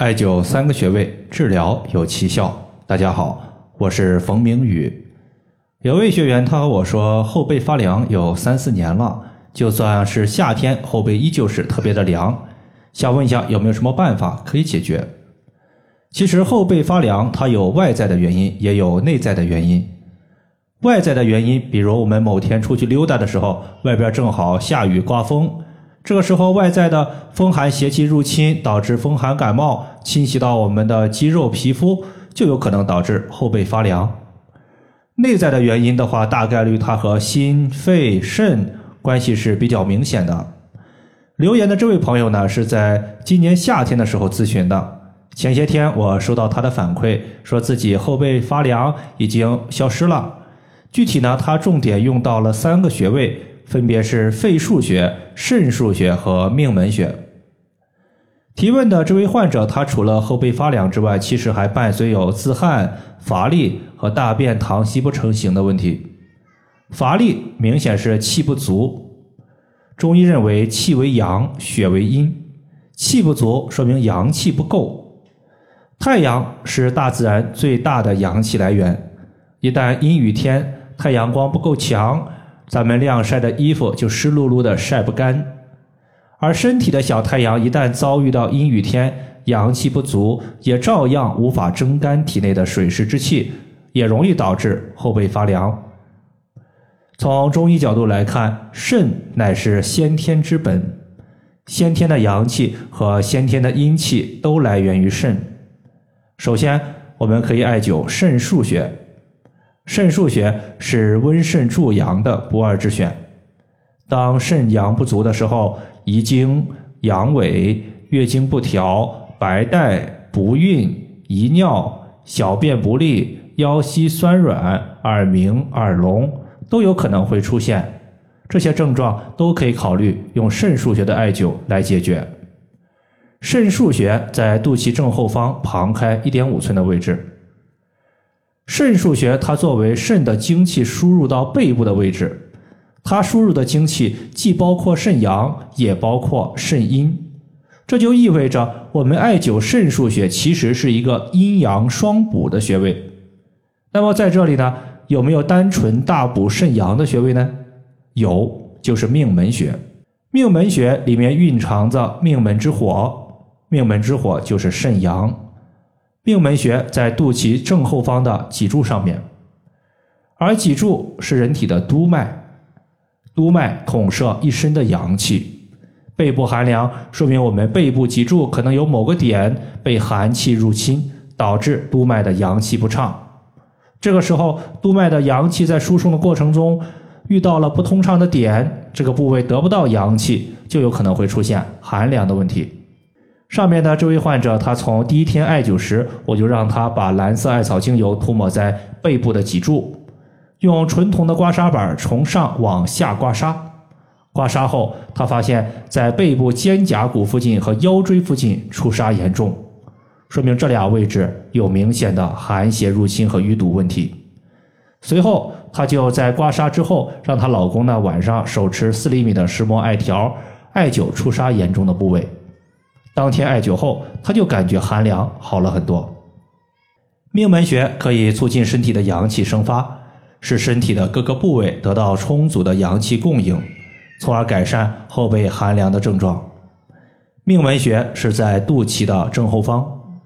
艾灸三个穴位，治疗有奇效。大家好，我是冯明宇。有位学员他和我说，后背发凉有三四年了，就算是夏天，后背依旧是特别的凉。想问一下，有没有什么办法可以解决？其实后背发凉，它有外在的原因，也有内在的原因。外在的原因，比如我们某天出去溜达的时候，外边正好下雨刮风。这个时候，外在的风寒邪气入侵，导致风寒感冒侵袭到我们的肌肉皮肤，就有可能导致后背发凉。内在的原因的话，大概率它和心、肺、肾关系是比较明显的。留言的这位朋友呢，是在今年夏天的时候咨询的。前些天我收到他的反馈，说自己后背发凉已经消失了。具体呢，他重点用到了三个穴位。分别是肺腧穴、肾腧穴和命门穴。提问的这位患者，他除了后背发凉之外，其实还伴随有自汗、乏力和大便溏稀不成形的问题。乏力明显是气不足，中医认为气为阳，血为阴，气不足说明阳气不够。太阳是大自然最大的阳气来源，一旦阴雨天，太阳光不够强。咱们晾晒的衣服就湿漉漉的晒不干，而身体的小太阳一旦遭遇到阴雨天，阳气不足，也照样无法蒸干体内的水湿之气，也容易导致后背发凉。从中医角度来看，肾乃是先天之本，先天的阳气和先天的阴气都来源于肾。首先，我们可以艾灸肾腧穴。肾腧穴是温肾助阳的不二之选。当肾阳不足的时候，遗精、阳痿、月经不调、白带、不孕、遗尿、小便不利、腰膝酸软、耳鸣、耳聋都有可能会出现。这些症状都可以考虑用肾腧穴的艾灸来解决。肾腧穴在肚脐正后方旁开一点五寸的位置。肾腧穴，它作为肾的精气输入到背部的位置，它输入的精气既包括肾阳，也包括肾阴，这就意味着我们艾灸肾腧穴其实是一个阴阳双补的穴位。那么在这里呢，有没有单纯大补肾阳的穴位呢？有，就是命门穴。命门穴里面蕴藏着命门之火，命门之火就是肾阳。命门穴在肚脐正后方的脊柱上面，而脊柱是人体的督脉，督脉统摄一身的阳气。背部寒凉，说明我们背部脊柱可能有某个点被寒气入侵，导致督脉的阳气不畅。这个时候，督脉的阳气在输送的过程中遇到了不通畅的点，这个部位得不到阳气，就有可能会出现寒凉的问题。上面的这位患者，他从第一天艾灸时，我就让他把蓝色艾草精油涂抹在背部的脊柱，用纯铜的刮痧板从上往下刮痧。刮痧后，他发现，在背部肩胛骨附近和腰椎附近出痧严重，说明这俩位置有明显的寒邪入侵和淤堵问题。随后，她就在刮痧之后，让她老公呢晚上手持四厘米的石墨艾条，艾灸出痧严重的部位。当天艾灸后，他就感觉寒凉好了很多。命门穴可以促进身体的阳气生发，使身体的各个部位得到充足的阳气供应，从而改善后背寒凉的症状。命门穴是在肚脐的正后方，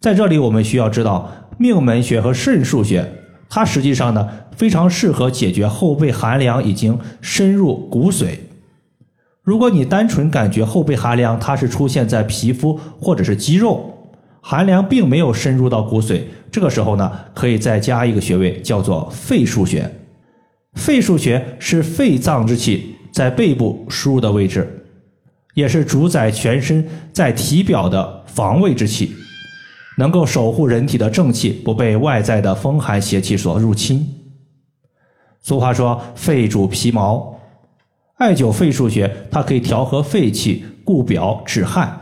在这里我们需要知道，命门穴和肾腧穴，它实际上呢非常适合解决后背寒凉已经深入骨髓。如果你单纯感觉后背寒凉，它是出现在皮肤或者是肌肉，寒凉并没有深入到骨髓，这个时候呢，可以再加一个穴位，叫做肺腧穴。肺腧穴是肺脏之气在背部输入的位置，也是主宰全身在体表的防卫之气，能够守护人体的正气不被外在的风寒邪气所入侵。俗话说，肺主皮毛。艾灸肺腧穴，它可以调和肺气，固表止汗，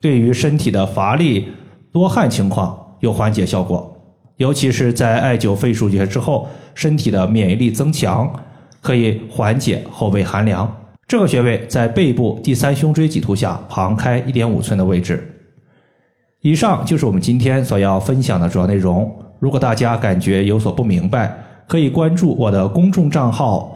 对于身体的乏力、多汗情况有缓解效果。尤其是在艾灸肺腧穴之后，身体的免疫力增强，可以缓解后背寒凉。这个穴位在背部第三胸椎棘突下旁开一点五寸的位置。以上就是我们今天所要分享的主要内容。如果大家感觉有所不明白，可以关注我的公众账号“